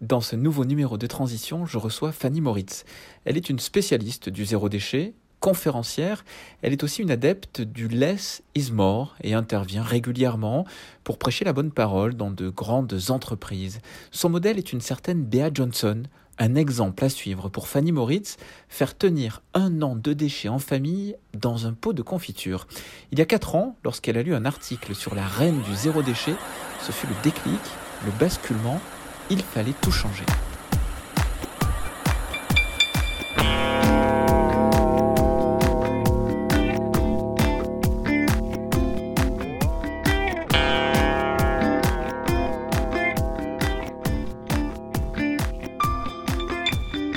Dans ce nouveau numéro de transition, je reçois Fanny Moritz. Elle est une spécialiste du zéro déchet, conférencière, elle est aussi une adepte du less is more et intervient régulièrement pour prêcher la bonne parole dans de grandes entreprises. Son modèle est une certaine Bea Johnson, un exemple à suivre pour Fanny Moritz, faire tenir un an de déchets en famille dans un pot de confiture. Il y a quatre ans, lorsqu'elle a lu un article sur la reine du zéro déchet, ce fut le déclic, le basculement il fallait tout changer.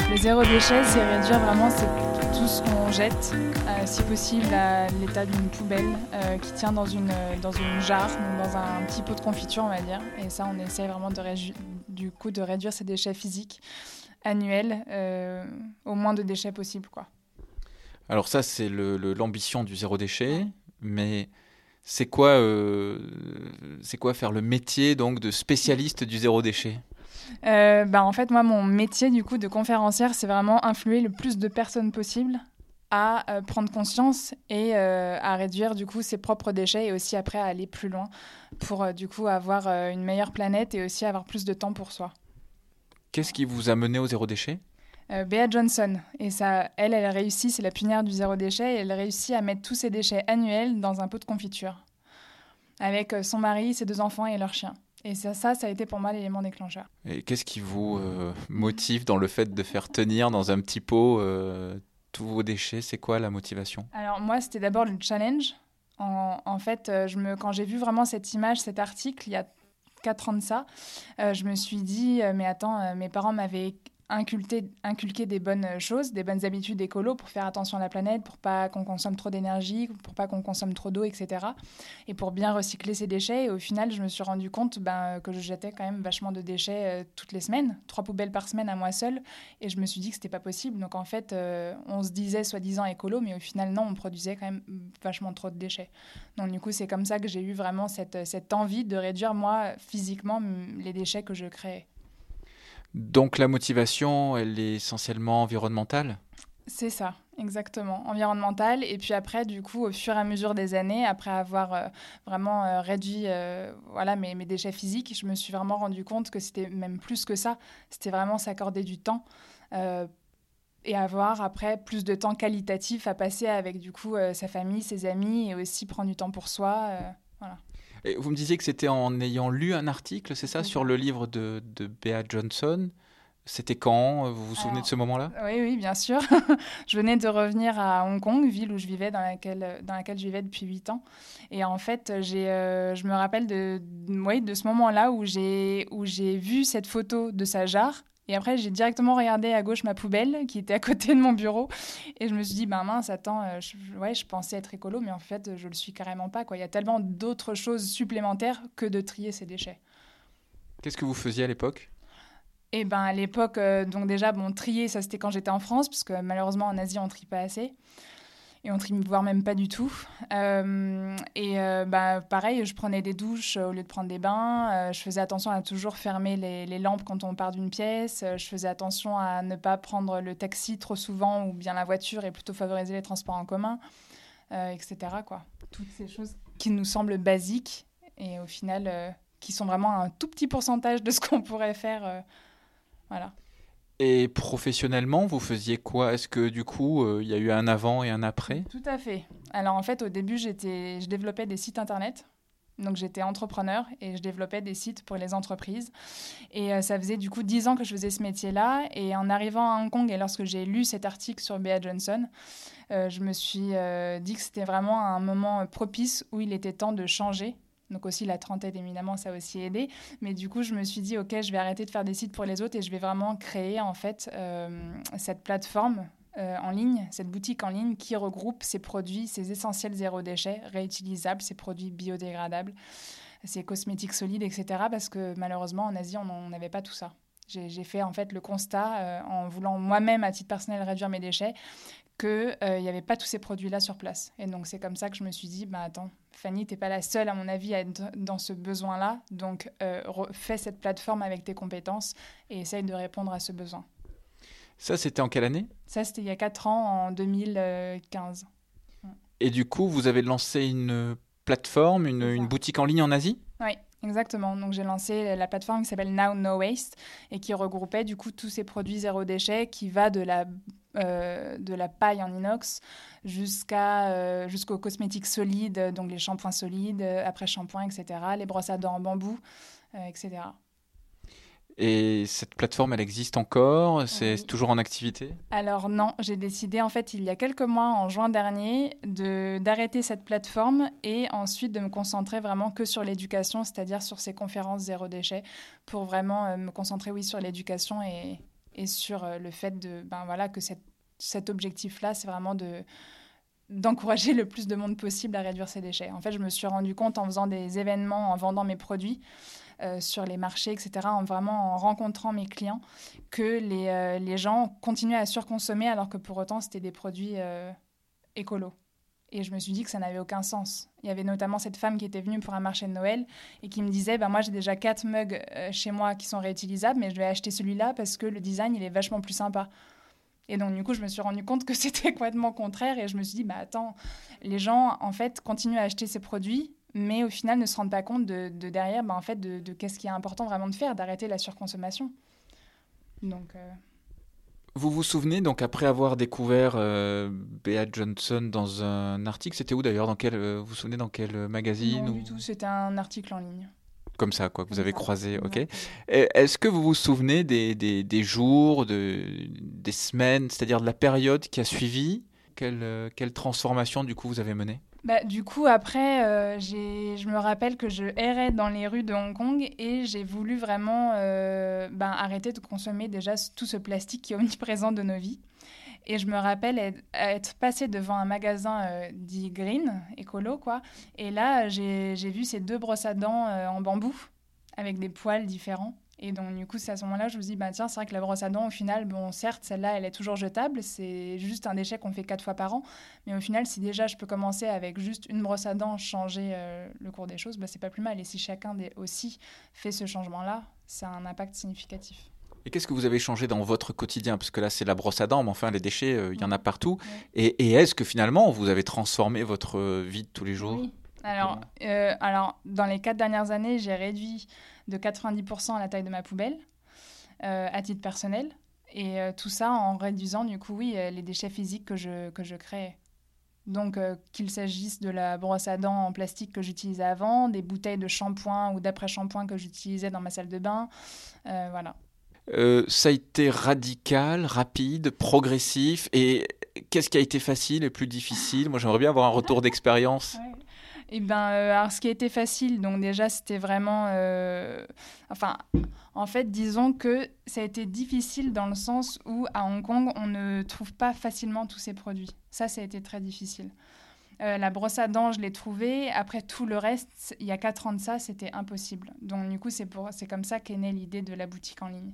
Le zéro déchet, c'est réduire vraiment tout ce qu'on jette, euh, si possible à l'état d'une poubelle euh, qui tient dans une, une jarre, dans un petit pot de confiture, on va dire. Et ça, on essaie vraiment de, du coup de réduire ses déchets physiques annuels euh, au moins de déchets possible. Quoi. Alors ça, c'est l'ambition du zéro déchet, mais c'est quoi, euh, c'est quoi faire le métier donc de spécialiste du zéro déchet? Euh, bah, en fait, moi, mon métier du coup de conférencière, c'est vraiment influer le plus de personnes possible à prendre conscience et à réduire du coup ses propres déchets et aussi après à aller plus loin pour euh, du coup avoir euh, une meilleure planète et aussi avoir plus de temps pour soi. Qu'est-ce qui vous a mené au zéro déchet? Euh, Bea Johnson. Et ça, elle, elle a réussi, c'est la pionnière du zéro déchet, et elle a réussi à mettre tous ses déchets annuels dans un pot de confiture. Avec son mari, ses deux enfants et leur chien. Et ça, ça, ça a été pour moi l'élément déclencheur. Et qu'est-ce qui vous motive dans le fait de faire tenir dans un petit pot tous vos déchets C'est quoi la motivation? Alors moi, c'était d'abord le challenge. En, fait, euh, quand j'ai vu vraiment cette image, cet article, il y a quatre ans de ça, euh, je me suis dit, euh, mais attends, mes parents m'avaient inculquer, des bonnes choses, des bonnes habitudes écolo pour faire attention à la planète, pour pas qu'on consomme trop d'énergie, pour pas qu'on consomme trop d'eau, etc. Et pour bien recycler ces déchets. Et au final, je me suis rendu compte ben, que je jetais quand même vachement de déchets euh, toutes les semaines, trois poubelles par semaine à moi seule. Et je me suis dit que c'était pas possible. Donc en fait, euh, on se disait soi-disant écolo, mais au final, non, on produisait quand même vachement trop de déchets. Donc du coup, c'est comme ça que j'ai eu vraiment cette, cette envie de réduire, moi, physiquement, les déchets que je créais. Donc la motivation, elle est essentiellement environnementale? C'est ça, exactement. Environnementale. Et puis après, du coup, au fur et à mesure des années, après avoir euh, vraiment euh, réduit euh, voilà, mes, déchets physiques, je me suis vraiment rendu compte que c'était même plus que ça. C'était vraiment s'accorder du temps et avoir après plus de temps qualitatif à passer avec du coup sa famille, ses amis et aussi prendre du temps pour soi. Voilà vous me disiez que c'était en ayant lu un article, c'est ça, sur le livre de, de Bea Johnson. C'était quand? Vous vous souvenez de ce moment-là? Oui, oui, bien sûr. je venais de revenir à Hong Kong, ville où je vivais, dans laquelle, dans laquelle je vivais depuis 8 ans. Et en fait, j'ai, euh, je me rappelle de, oui, de ce moment-là où j'ai, où j'ai vu cette photo de sa jarre et après, j'ai directement regardé à gauche ma poubelle qui était à côté de mon bureau. Et je me suis dit, ben mince, attends, euh, je, ouais, je pensais être écolo, mais en fait, je le suis carrément pas. Quoi. Il y a tellement d'autres choses supplémentaires que de trier ces déchets. Qu'est-ce que vous faisiez à l'époque? Eh ben, à l'époque, euh, donc déjà, bon, trier, ça c'était quand j'étais en France, parce que malheureusement, en Asie, on trie pas assez et on trie voire même pas du tout. Euh, et euh, bah, pareil, je prenais des douches au lieu de prendre des bains. Euh, je faisais attention à toujours fermer les, les lampes quand on part d'une pièce. je faisais attention à ne pas prendre le taxi trop souvent ou bien la voiture et plutôt favoriser les transports en commun, etc. Quoi. Toutes ces choses qui nous semblent basiques et au final qui sont vraiment un tout petit pourcentage de ce qu'on pourrait faire. voilà. Et professionnellement, vous faisiez quoi? Est-ce que du coup, euh, il y a eu un avant et un après? Tout à fait. Alors en fait, au début, j'étais, je développais des sites internet. Donc j'étais entrepreneur et je développais des sites pour les entreprises. Et euh, ça faisait du coup dix ans que je faisais ce métier-là. Et en arrivant à Hong Kong et lorsque j'ai lu cet article sur Bea Johnson, euh, je me suis dit que c'était vraiment un moment propice où il était temps de changer donc aussi la trentaine, évidemment, ça a aussi aidé. Mais du coup, je me suis dit, OK, je vais arrêter de faire des sites pour les autres et je vais vraiment créer en fait euh, cette plateforme euh, en ligne, cette boutique en ligne qui regroupe ces produits, ces essentiels zéro déchet, réutilisables, ces produits biodégradables, ces cosmétiques solides, etc. Parce que malheureusement, en Asie, on n'avait pas tout ça. J'ai fait en fait le constat, euh, en voulant moi-même à titre personnel réduire mes déchets, qu'il n'y avait pas tous ces produits-là sur place. Et donc, c'est comme ça que je me suis dit, bah, attends, Fanny, tu n'es pas la seule, à mon avis, à être dans ce besoin-là. Donc, fais cette plateforme avec tes compétences et essaye de répondre à ce besoin. Ça, c'était en quelle année? Ça, c'était il y a 4 ans, en 2015. Et du coup, vous avez lancé une plateforme, une, boutique en ligne en Asie? Oui, exactement. Donc j'ai lancé la plateforme qui s'appelle Now No Waste et qui regroupait du coup tous ces produits zéro déchet qui va de la euh, de la paille en inox jusqu'à euh, jusqu'aux cosmétiques solides, donc les shampoings solides, après shampoing, etc., les brosses à dents en bambou, euh, etc. Et cette plateforme, elle existe encore? C'est toujours en activité? Alors non, j'ai décidé en fait il y a quelques mois, en juin dernier, d'arrêter cette plateforme et ensuite de me concentrer vraiment que sur l'éducation, c'est-à-dire sur ces conférences zéro déchet, pour vraiment euh, me concentrer, oui, sur l'éducation et, et, sur euh, le fait de, ben voilà, que cette, cet objectif-là, c'est vraiment de d'encourager le plus de monde possible à réduire ses déchets. En fait, je me suis rendu compte en faisant des événements, en vendant mes produits, euh, sur les marchés, etc., en vraiment en rencontrant mes clients, que les, euh, les gens continuaient à surconsommer alors que pour autant c'était des produits euh, écolos. Et je me suis dit que ça n'avait aucun sens. Il y avait notamment cette femme qui était venue pour un marché de Noël et qui me disait ben Moi, j'ai déjà quatre mugs chez moi qui sont réutilisables, mais je vais acheter celui-là parce que le design, il est vachement plus sympa. Et donc, du coup, je me suis rendu compte que c'était complètement contraire et je me suis dit bah, Attends, les gens, en fait, continuent à acheter ces produits mais au final ne se rendent pas compte de, derrière, bah, en fait, de, qu'est-ce qui est important vraiment de faire, d'arrêter la surconsommation. Donc. Euh, vous vous souvenez, donc après avoir découvert euh, Bea Johnson dans un article, c'était où d'ailleurs? Dans quel, euh, Vous vous souvenez dans quel magazine Non, du tout, c'était un article en ligne. Comme ça, quoi, que vous avez croisé, ok. Est-ce que vous vous souvenez des, des, des jours, de, des semaines, c'est-à-dire de la période qui a suivi quelle, quelle transformation, du coup, vous avez menée? Bah, du coup, après, euh, je me rappelle que je errais dans les rues de Hong Kong et j'ai voulu vraiment euh, ben, arrêter de consommer déjà tout ce plastique qui est omniprésent de nos vies. Et je me rappelle être, être passée devant un magasin euh, dit green, écolo, quoi. Et là, j'ai vu ces deux brosses à dents en bambou avec des poils différents. Et donc, du coup, c'est à ce moment-là, je me dis, bah, tiens, c'est vrai que la brosse à dents, au final, bon, certes, celle-là, elle est toujours jetable. C'est juste un déchet qu'on fait quatre fois par an. Mais au final, si déjà je peux commencer avec juste une brosse à dents, changer euh, le cours des choses, bah, c'est pas plus mal. Et si chacun des, aussi fait ce changement-là, c'est un impact significatif. Et qu'est-ce que vous avez changé dans votre quotidien? Parce que là, c'est la brosse à dents, mais enfin, les déchets, euh, il y en a partout. Et, est-ce que finalement, vous avez transformé votre vie de tous les jours? Oui. Alors, euh, alors, dans les quatre dernières années, j'ai réduit de 90% à la taille de ma poubelle, euh, à titre personnel. Et euh, tout ça en réduisant, du coup, oui, euh, les déchets physiques que je, que je crée. Donc, qu'il s'agisse de la brosse à dents en plastique que j'utilisais avant, des bouteilles de shampoing ou d'après-shampoing que j'utilisais dans ma salle de bain, voilà. ça a été radical, rapide, progressif. Et qu'est-ce qui a été facile et plus difficile? Moi, j'aimerais bien avoir un retour d'expérience. Eh ben, euh, alors ce qui a été facile, donc déjà c'était vraiment, euh, enfin, en fait, disons que ça a été difficile dans le sens où à Hong Kong on ne trouve pas facilement tous ces produits. Ça, ça a été très difficile. Euh, la brosse à dents, je l'ai trouvée. Après tout le reste, il y a quatre ans de ça, c'était impossible. Donc du coup, c'est comme ça qu'est née l'idée de la boutique en ligne.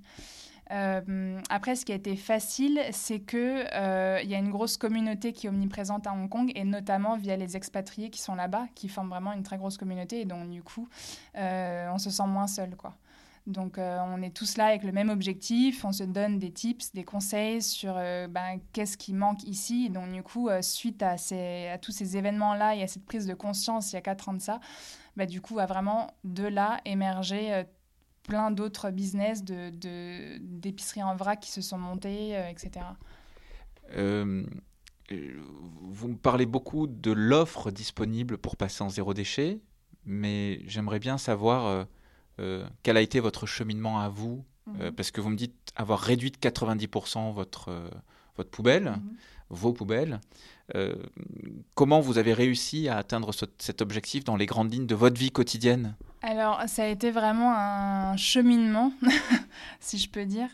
Euh, après, ce qui a été facile, c'est qu'il euh, y a une grosse communauté qui est omniprésente à Hong Kong, et notamment via les expatriés qui sont là-bas, qui forment vraiment une très grosse communauté, et donc du coup, euh, on se sent moins seul, quoi. Donc, on est tous là avec le même objectif, on se donne des tips, des conseils sur ben, qu'est-ce qui manque ici. Et donc, du coup, suite à, ces, à tous ces événements-là et à cette prise de conscience il y a quatre ans de ça, ben, du coup, a vraiment de là émergé plein d'autres business de, d'épiceries en vrac qui se sont montés, euh, etc. Euh, vous me parlez beaucoup de l'offre disponible pour passer en zéro déchet, mais j'aimerais bien savoir euh, quel a été votre cheminement à vous, mhm. parce que vous me dites avoir réduit de 90% votre, votre poubelle, mhm. vos poubelles. comment vous avez réussi à atteindre cet objectif dans les grandes lignes de votre vie quotidienne? Alors, ça a été vraiment un cheminement, si je peux dire.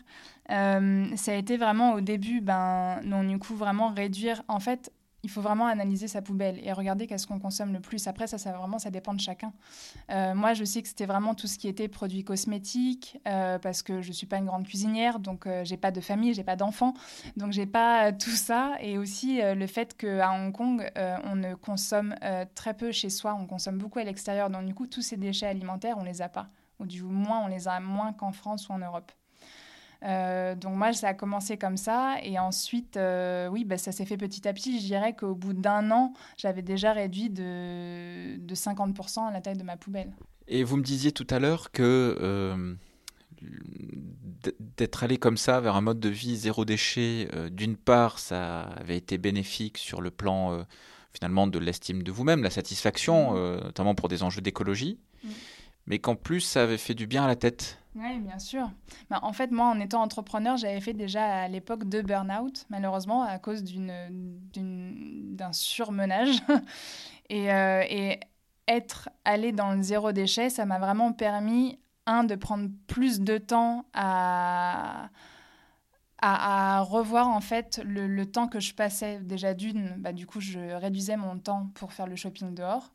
Euh, ça a été vraiment au début, ben, non, du coup, vraiment réduire. En fait, il faut vraiment analyser sa poubelle et regarder qu'est-ce qu'on consomme le plus. Après, ça, ça vraiment, ça dépend de chacun. Euh, moi, je sais que c'était vraiment tout ce qui était produits cosmétiques, euh, parce que je suis pas une grande cuisinière, donc euh, j'ai pas de famille, j'ai pas d'enfants, donc j'ai pas tout ça. Et aussi le fait qu'à Hong Kong, on ne consomme très peu chez soi, on consomme beaucoup à l'extérieur. Donc du coup, tous ces déchets alimentaires, on les a pas, ou du moins, on les a moins qu'en France ou en Europe. Euh, donc moi, ça a commencé comme ça. Et ensuite, euh, oui, bah, ça s'est fait petit à petit. Je dirais qu'au bout d'un an, j'avais déjà réduit de, de 50% la taille de ma poubelle. Et vous me disiez tout à l'heure que euh, d'être allé comme ça vers un mode de vie zéro déchet, d'une part, ça avait été bénéfique sur le plan finalement de l'estime de vous-même, la satisfaction, mmh. notamment pour des enjeux d'écologie, mmh. mais qu'en plus, ça avait fait du bien à la tête. Oui, bien sûr. Bah, en fait, moi, en étant entrepreneur, j'avais fait déjà à l'époque deux burn-out, malheureusement, à cause d'un surmenage. et, euh, et être allé dans le zéro déchet, ça m'a vraiment permis, un, de prendre plus de temps à, à, revoir en fait le, temps que je passais. Déjà d'une, bah, du coup, je réduisais mon temps pour faire le shopping dehors.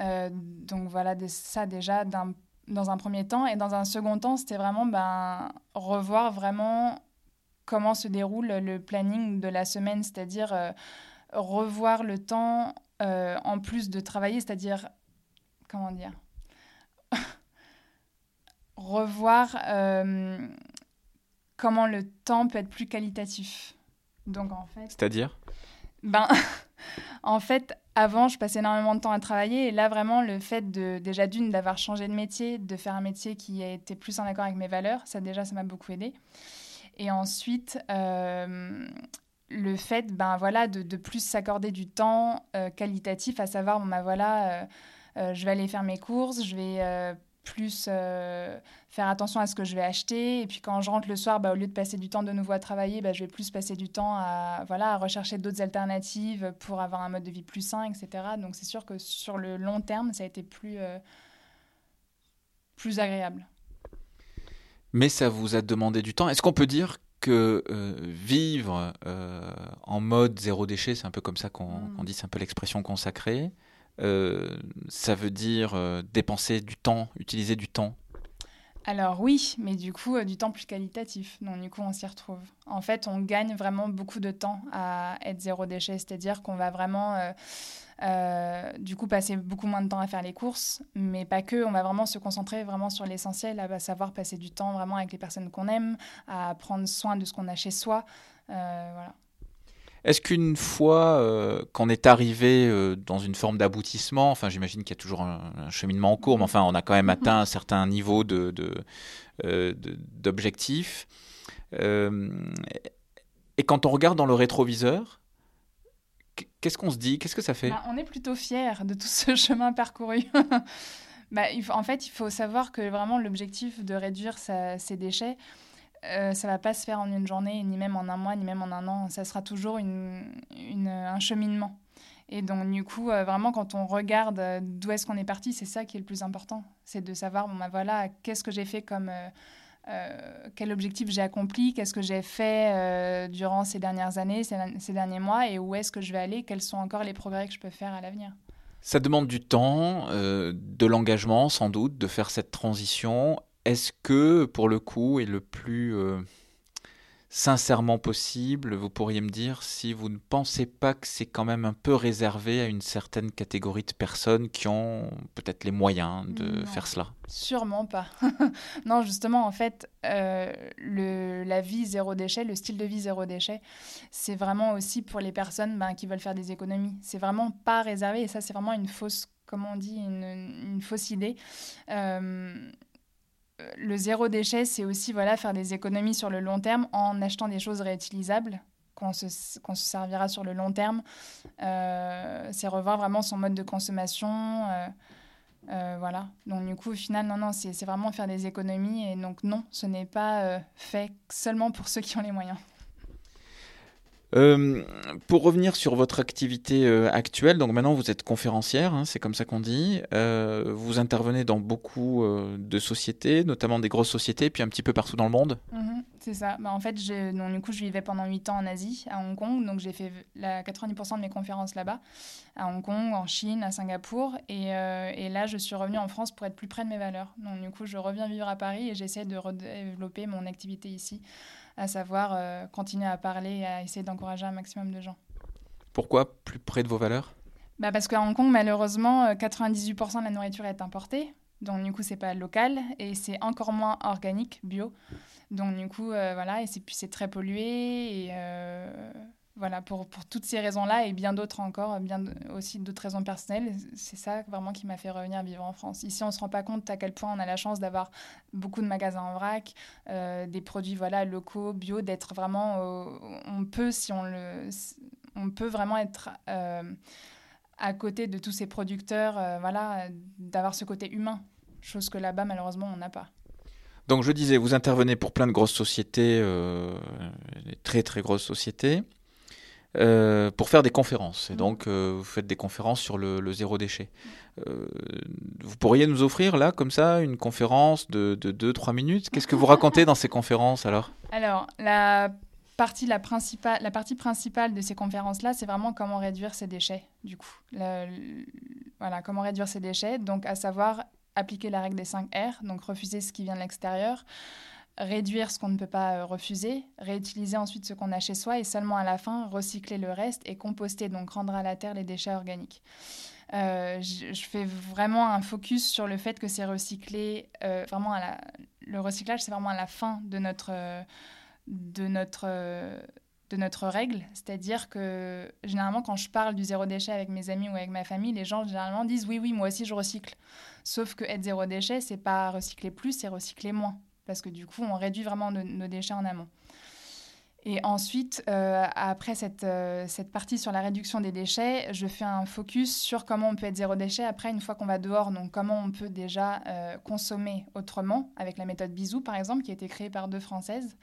Euh, donc voilà, ça déjà d'un dans un premier temps. Et dans un second temps, c'était vraiment ben, revoir vraiment comment se déroule le planning de la semaine, c'est-à-dire euh, revoir le temps euh, en plus de travailler, c'est-à-dire, comment dire, revoir euh, comment le temps peut être plus qualitatif. Donc en fait... C'est-à-dire? Ben, en fait, avant, je passais énormément de temps à travailler. Et là, vraiment, le fait de, déjà d'une, d'avoir changé de métier, de faire un métier qui a été plus en accord avec mes valeurs, ça déjà, ça m'a beaucoup aidé. Et ensuite, euh, le fait ben, voilà, de, plus s'accorder du temps euh, qualitatif, à savoir, ben, voilà, euh, je vais aller faire mes courses, je vais plus euh, faire attention à ce que je vais acheter. Et puis quand je rentre le soir, bah, au lieu de passer du temps de nouveau à travailler, bah, je vais plus passer du temps à, voilà, à rechercher d'autres alternatives pour avoir un mode de vie plus sain, etc. Donc c'est sûr que sur le long terme, ça a été plus, euh, plus agréable. Mais ça vous a demandé du temps. Est-ce qu'on peut dire que euh, vivre en mode zéro déchet, c'est un peu comme ça qu'on mmh. dit, c'est un peu l'expression consacrée, ça veut dire euh, dépenser du temps, utiliser du temps alors oui, mais du coup, euh, du temps plus qualitatif. Donc du coup, on s'y retrouve. En fait, on gagne vraiment beaucoup de temps à être zéro déchet, c'est-à-dire qu'on va vraiment, du coup, passer beaucoup moins de temps à faire les courses, mais pas que. On va vraiment se concentrer vraiment sur l'essentiel, à savoir passer du temps vraiment avec les personnes qu'on aime, à prendre soin de ce qu'on a chez soi. voilà. Est-ce qu'une fois euh, qu'on est arrivé euh, dans une forme d'aboutissement, enfin j'imagine qu'il y a toujours un, cheminement en cours, mais enfin on a quand même atteint un certain niveau de, d'objectif. Euh, et quand on regarde dans le rétroviseur, qu'est-ce qu'on se dit? Qu'est-ce que ça fait? Bah, On est plutôt fiers de tout ce chemin parcouru. bah, en fait, il faut savoir que vraiment l'objectif de réduire ses déchets, euh, ça va pas se faire en une journée, ni même en un mois, ni même en un an. Ça sera toujours un cheminement. Et donc, du coup, euh, vraiment, quand on regarde euh, d'où est-ce qu'on est parti, c'est ça qui est le plus important. C'est de savoir, bon, ben voilà, qu'est-ce que j'ai fait comme. quel objectif j'ai accompli, qu'est-ce que j'ai fait durant ces dernières années, ces derniers mois, et où est-ce que je vais aller, quels sont encore les progrès que je peux faire à l'avenir. Ça demande du temps, de l'engagement sans doute, de faire cette transition. Est-ce que, pour le coup, et le plus euh, sincèrement possible, vous pourriez me dire si vous ne pensez pas que c'est quand même un peu réservé à une certaine catégorie de personnes qui ont peut-être les moyens de faire cela? Sûrement pas. non, justement, en fait, euh, le, la vie zéro déchet, le style de vie zéro déchet, c'est vraiment aussi pour les personnes ben, qui veulent faire des économies. C'est vraiment pas réservé, et ça, c'est vraiment une fausse, comment on dit, une, une fausse idée. Euh, le zéro déchet, c'est aussi voilà, faire des économies sur le long terme en achetant des choses réutilisables qu'on se, se, servira sur le long terme. Euh, c'est revoir vraiment son mode de consommation. Euh, euh, voilà. Donc, du coup, au final, non, non, c'est vraiment faire des économies. Et donc, non, ce n'est pas fait seulement pour ceux qui ont les moyens. Euh, pour revenir sur votre activité euh, actuelle, donc maintenant vous êtes conférencière, hein, c'est comme ça qu'on dit. Euh, vous intervenez dans beaucoup de sociétés, notamment des grosses sociétés, puis un petit peu partout dans le monde. Mhm, C'est ça. Bah, en fait, du coup, je vivais pendant 8 ans en Asie, à Hong Kong. Donc, j'ai fait la 90% de mes conférences là-bas, à Hong Kong, en Chine, à Singapour. Et, et, là, je suis revenue en France pour être plus près de mes valeurs. Donc, du coup, je reviens vivre à Paris et j'essaie de redévelopper mon activité ici, à savoir euh, continuer à parler et à essayer d'encourager un maximum de gens. Pourquoi plus près de vos valeurs? Bah Parce qu'à Hong Kong, malheureusement, 98% de la nourriture est importée. Donc, du coup, c'est pas local et c'est encore moins organique, bio. Donc, du coup, euh, voilà, et c'est très pollué. Et euh, voilà, pour, pour, toutes ces raisons-là et bien d'autres encore, bien aussi d'autres raisons personnelles, c'est ça vraiment qui m'a fait revenir vivre en France. Ici, on ne se rend pas compte à quel point on a la chance d'avoir beaucoup de magasins en vrac, euh, des produits voilà, locaux, bio, d'être vraiment. on peut, si on le. On peut vraiment être à côté de tous ces producteurs, voilà, d'avoir ce côté humain, chose que là-bas, malheureusement, on n'a pas. Donc je disais, vous intervenez pour plein de grosses sociétés, euh, très très grosses sociétés, euh, pour faire des conférences. Et mm. donc euh, vous faites des conférences sur le, zéro déchet. Euh, vous pourriez nous offrir là, comme ça, une conférence de 2-3 minutes? Qu'est-ce que vous racontez dans ces conférences alors? Alors, la partie, la, principale, la partie principale de ces conférences-là, c'est vraiment comment réduire ces déchets, du coup. voilà, comment réduire ces déchets, donc à savoir appliquer la règle des 5 R, donc refuser ce qui vient de l'extérieur, réduire ce qu'on ne peut pas euh, refuser, réutiliser ensuite ce qu'on a chez soi et seulement à la fin recycler le reste et composter, donc rendre à la terre les déchets organiques. Euh, je, fais vraiment un focus sur le fait que c'est recyclé, euh, vraiment à la, le recyclage, c'est vraiment à la fin de notre, de notre de notre règle, c'est-à-dire que généralement quand je parle du zéro déchet avec mes amis ou avec ma famille, les gens généralement disent oui oui moi aussi je recycle. Sauf que être zéro déchet c'est pas recycler plus, c'est recycler moins parce que du coup on réduit vraiment nos, déchets en amont. Et ensuite, euh, après cette, euh, cette partie sur la réduction des déchets, je fais un focus sur comment on peut être zéro déchet après une fois qu'on va dehors. Donc comment on peut déjà euh, consommer autrement avec la méthode Bisou par exemple qui a été créée par deux Françaises.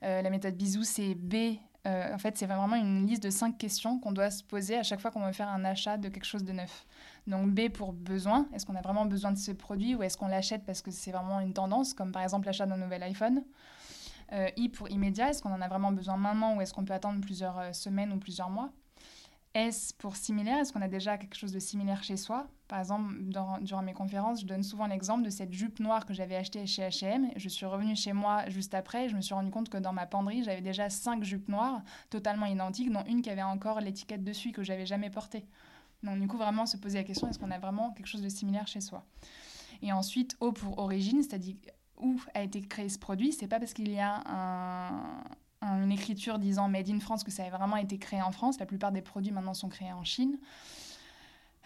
la méthode Bisou c'est B euh, en fait, c'est vraiment une liste de cinq questions qu'on doit se poser à chaque fois qu'on veut faire un achat de quelque chose de neuf. Donc B pour besoin, est-ce qu'on a vraiment besoin de ce produit ou est-ce qu'on l'achète parce que c'est vraiment une tendance, comme par exemple l'achat d'un nouvel iPhone? Euh, I pour immédiat, est-ce qu'on en a vraiment besoin maintenant ou est-ce qu'on peut attendre plusieurs euh, semaines ou plusieurs mois? S pour similaire, est-ce qu'on a déjà quelque chose de similaire chez soi? Par exemple, durant mes conférences, je donne souvent l'exemple de cette jupe noire que j'avais achetée chez H&M. Je suis revenue chez moi juste après et je me suis rendu compte que dans ma penderie, j'avais déjà cinq jupes noires totalement identiques, dont une qui avait encore l'étiquette dessus que j'avais jamais portée. Donc du coup, vraiment se poser la question, est-ce qu'on a vraiment quelque chose de similaire chez soi? Et ensuite, O pour origine, c'est-à-dire où a été créé ce produit. C'est pas parce qu'il y a un, une écriture disant Made in France, que ça a vraiment été créé en France. La plupart des produits maintenant sont créés en Chine.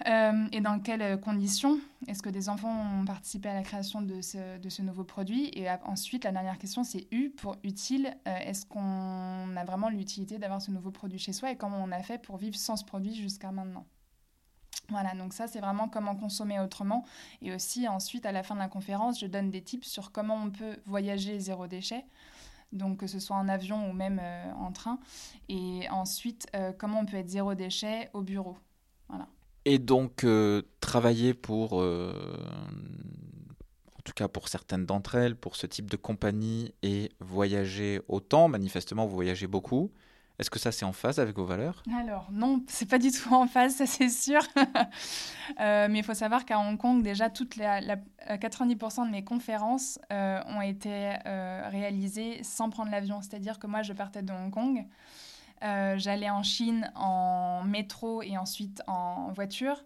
Euh, et dans quelles conditions est-ce que des enfants ont participé à la création de ce, de ce nouveau produit? Et ensuite, la dernière question, c'est U pour utile. Euh, est-ce qu'on a vraiment l'utilité d'avoir ce nouveau produit chez soi? Et comment on a fait pour vivre sans ce produit jusqu'à maintenant? Voilà, donc ça c'est vraiment comment consommer autrement. Et aussi ensuite, à la fin de la conférence, je donne des tips sur comment on peut voyager zéro déchet donc que ce soit en avion ou même euh, en train. Et ensuite, euh, comment on peut être zéro déchet au bureau. Voilà. Et donc, euh, travailler pour, en tout cas pour certaines d'entre elles, pour ce type de compagnie et voyager autant, manifestement vous voyagez beaucoup, est-ce que ça, c'est en phase avec vos valeurs? Alors, non, c'est pas du tout en phase, ça c'est sûr. Euh, mais il faut savoir qu'à Hong Kong, déjà, toutes les, 90% de mes conférences euh, ont été euh, réalisées sans prendre l'avion. C'est-à-dire que moi, je partais de Hong Kong. J'allais en Chine en métro et ensuite en voiture.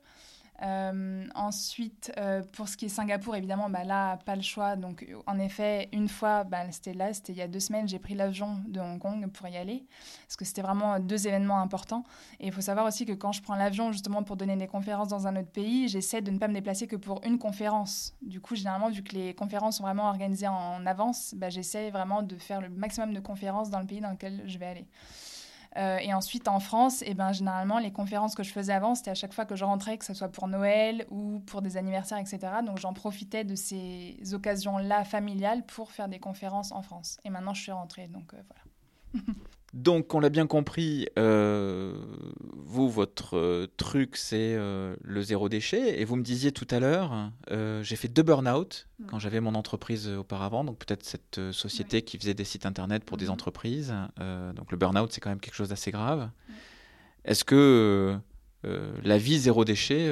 Euh, ensuite, euh, pour ce qui est Singapour, évidemment, bah, là, pas le choix. Donc, en effet, une fois, bah, c'était là, c'était il y a deux semaines, j'ai pris l'avion de Hong Kong pour y aller, parce que c'était vraiment deux événements importants. Et il faut savoir aussi que quand je prends l'avion, justement, pour donner des conférences dans un autre pays, j'essaie de ne pas me déplacer que pour une conférence. Du coup, généralement, vu que les conférences sont vraiment organisées en avance, bah, j'essaie vraiment de faire le maximum de conférences dans le pays dans lequel je vais aller. Euh, et ensuite, en France, eh ben, généralement, les conférences que je faisais avant, c'était à chaque fois que je rentrais, que ce soit pour Noël ou pour des anniversaires, etc. Donc, j'en profitais de ces occasions-là familiales pour faire des conférences en France. Et maintenant, je suis rentrée, donc euh, voilà. Donc, on l'a bien compris, euh, vous, votre euh, truc, c'est euh, le zéro déchet. Et vous me disiez tout à l'heure, j'ai fait deux burn-out quand j'avais mon entreprise auparavant. Donc, peut-être cette société qui faisait des sites internet pour des entreprises. donc, le burn-out, c'est quand même quelque chose d'assez grave. Est-ce que la vie zéro déchet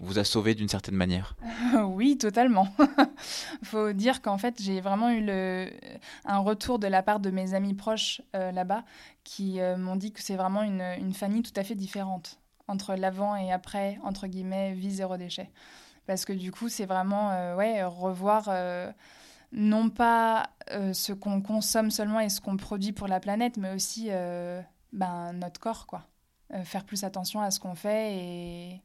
vous a sauvé d'une certaine manière Oui, totalement. Faut dire qu'en fait, j'ai vraiment eu un retour de la part de mes amis proches euh, là-bas qui euh, m'ont dit que c'est vraiment une, une, famille tout à fait différente entre l'avant et après, entre guillemets, vie zéro déchet. Parce que du coup, c'est vraiment euh, ouais, revoir non pas ce qu'on consomme seulement et ce qu'on produit pour la planète, mais aussi ben, notre corps, quoi. faire plus attention à ce qu'on fait et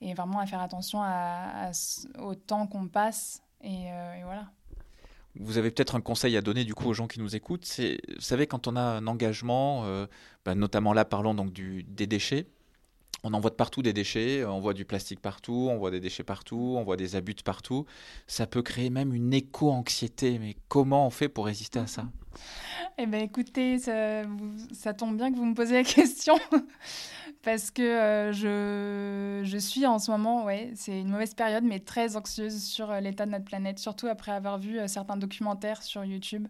et vraiment à faire attention à, au temps qu'on passe. Euh, et, voilà. Vous avez peut-être un conseil à donner du coup aux gens qui nous écoutent. C'est, vous savez, quand on a un engagement, euh, bah, notamment là, parlons donc du, des déchets. On en voit de partout des déchets, on voit du plastique partout, on voit des déchets partout, on voit des abus de partout. Ça peut créer même une éco-anxiété. Mais comment on fait pour résister à ça? Eh bien écoutez, ça, tombe bien que vous me posez la question parce que euh, je, je, suis en ce moment, ouais, c'est une mauvaise période, mais très anxieuse sur euh, l'état de notre planète, surtout après avoir vu euh, certains documentaires sur YouTube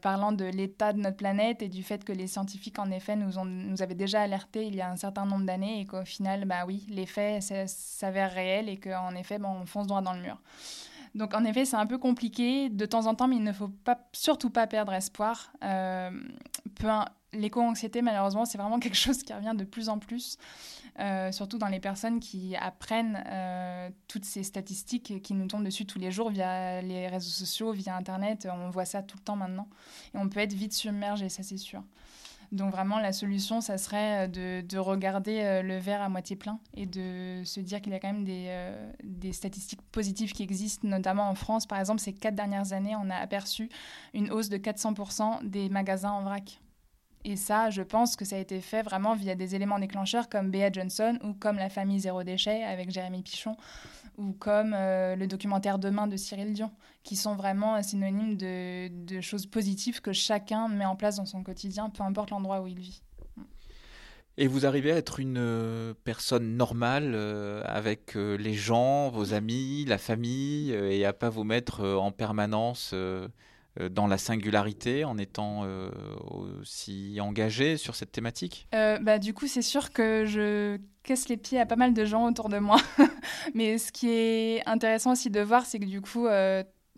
parlant de l'état de notre planète et du fait que les scientifiques, en effet, nous, avaient déjà alerté il y a un certain nombre d'années et qu'au final, bah oui, les faits s'avèrent réels et qu'en effet, bon, on fonce droit dans le mur. Donc en effet, c'est un peu compliqué de temps en temps, mais il ne faut pas, surtout pas perdre espoir. Euh, L'éco-anxiété, malheureusement, c'est vraiment quelque chose qui revient de plus en plus, euh, surtout dans les personnes qui apprennent euh, toutes ces statistiques qui nous tombent dessus tous les jours via les réseaux sociaux, via Internet. On voit ça tout le temps maintenant. Et on peut être vite submergé, ça c'est sûr. Donc vraiment, la solution, ça serait euh, de, regarder euh, le verre à moitié plein et de se dire qu'il y a quand même des, euh, des, statistiques positives qui existent, notamment en France. Par exemple, ces quatre dernières années, on a aperçu une hausse de 400% des magasins en vrac. Et ça, je pense que ça a été fait vraiment via des éléments déclencheurs comme Bea Johnson ou comme la famille Zéro Déchet avec Jérémy Pichon ou comme euh, le documentaire Demain de Cyril Dion, qui sont vraiment synonymes de, de, choses positives que chacun met en place dans son quotidien, peu importe l'endroit où il vit. Et vous arrivez à être une euh, personne normale euh, avec les gens, vos amis, la famille, et à pas vous mettre en permanence euh, dans la singularité en étant euh, aussi engagé sur cette thématique? Euh, bah, Du coup, c'est sûr que je casse les pieds à pas mal de gens autour de moi. Mais ce qui est intéressant aussi de voir, c'est que du coup,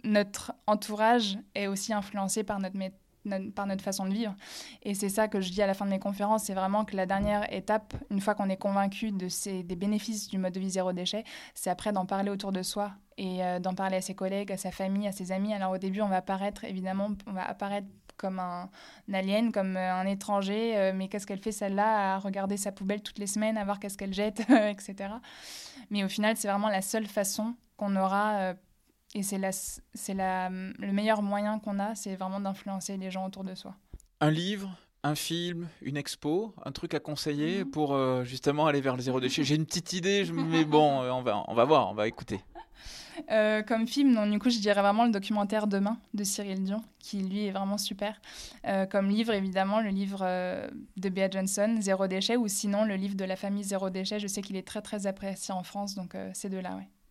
notre entourage est aussi influencé par notre méthode par notre façon de vivre. Et c'est ça que je dis à la fin de mes conférences, c'est vraiment que la dernière étape, une fois qu'on est convaincu de ces, des bénéfices du mode de vie zéro déchet, c'est après d'en parler autour de soi et euh, d'en parler à ses collègues, à sa famille, à ses amis. Alors au début, on va apparaître, évidemment, on va apparaître comme un, alien, comme euh, un étranger, euh, mais qu'est-ce qu'elle fait celle-là à regarder sa poubelle toutes les semaines, à voir qu'est-ce qu'elle jette, etc. Mais au final, c'est vraiment la seule façon qu'on aura et c'est c'est le meilleur moyen qu'on a, c'est vraiment d'influencer les gens autour de soi. Un livre, un film, une expo, un truc à conseiller mhm. pour euh, justement aller vers le zéro déchet. J'ai une petite idée, mais bon, euh, on va, on va voir, on va écouter. Euh, comme film, non, du coup, je dirais vraiment le documentaire Demain de Cyril Dion, qui lui est vraiment super. comme livre, évidemment, le livre de Bea Johnson, Zéro déchet, ou sinon le livre de la famille Zéro déchet. Je sais qu'il est très très apprécié en France, donc c'est de là, ouais.